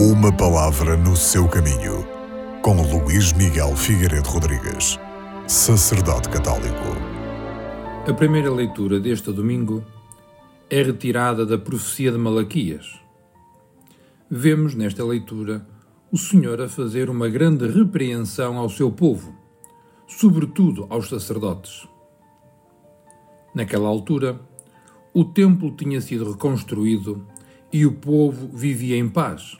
Uma palavra no seu caminho, com Luís Miguel Figueiredo Rodrigues, sacerdote católico. A primeira leitura deste domingo é retirada da profecia de Malaquias. Vemos nesta leitura o Senhor a fazer uma grande repreensão ao seu povo, sobretudo aos sacerdotes. Naquela altura, o templo tinha sido reconstruído e o povo vivia em paz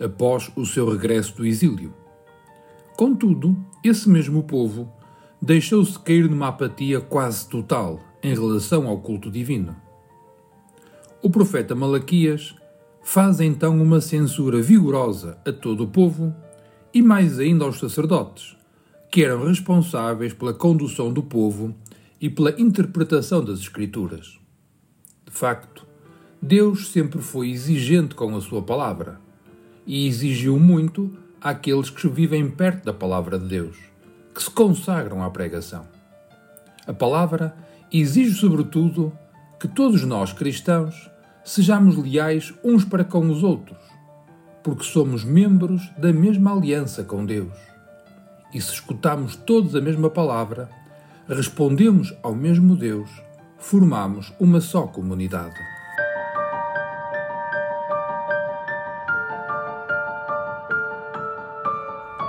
após o seu regresso do exílio. Contudo, esse mesmo povo deixou-se cair numa apatia quase total em relação ao culto divino. O profeta Malaquias faz então uma censura vigorosa a todo o povo e mais ainda aos sacerdotes, que eram responsáveis pela condução do povo e pela interpretação das Escrituras. De facto, Deus sempre foi exigente com a sua palavra e exigiu muito àqueles que vivem perto da palavra de Deus, que se consagram à pregação. A palavra exige, sobretudo, que todos nós cristãos sejamos leais uns para com os outros, porque somos membros da mesma aliança com Deus. E se escutamos todos a mesma palavra, respondemos ao mesmo Deus, formamos uma só comunidade.